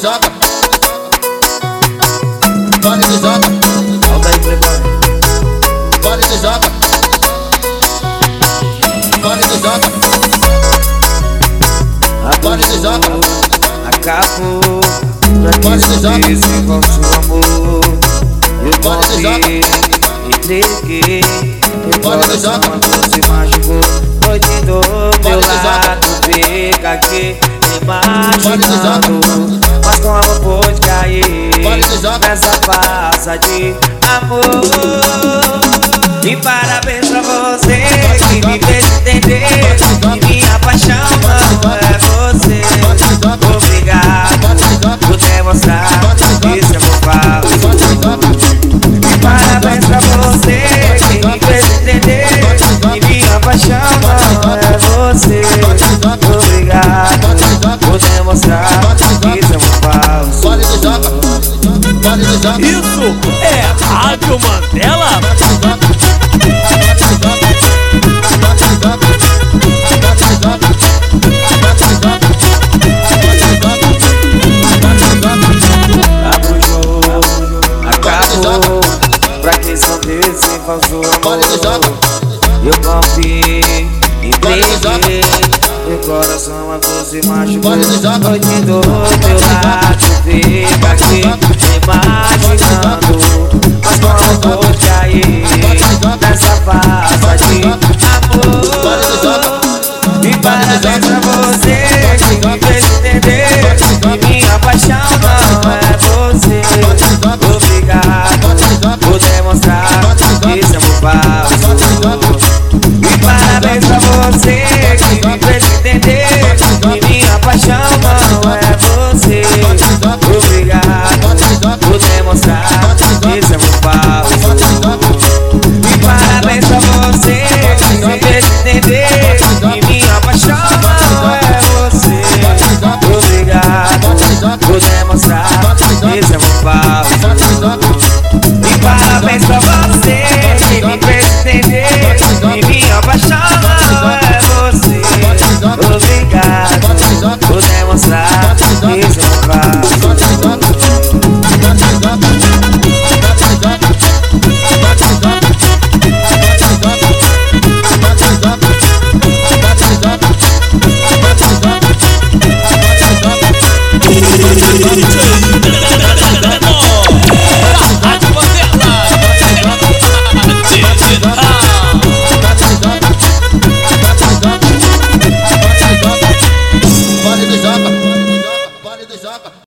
Joga. Vale do Joga. Volta aí, playboy. Vale do Joga. Joga. Do Joga. Acabou. Vale Pra do que Joga. amor? Eu Vale do Joga. entreguei. Coração Joga. amor se machucou. Noite do Vale meu do Joga. lado, fica aqui Vale do Joga. imaginando. Mas como pôde cair Vale do Joga. nessa farsa de amor? E parabéns pra você Isso é Rádio Mandela acabou. Pra que são desse? Joga. Eu confiei, Joga. entreguei Meu coração a você machucou Vale do Joga. Noite do teu lado Fica aqui imaginando Vou cair Nessa amor. E pra você me entender Que minha paixão é você. Obrigado por demonstrar Que isso é Obrigado por demonstrar que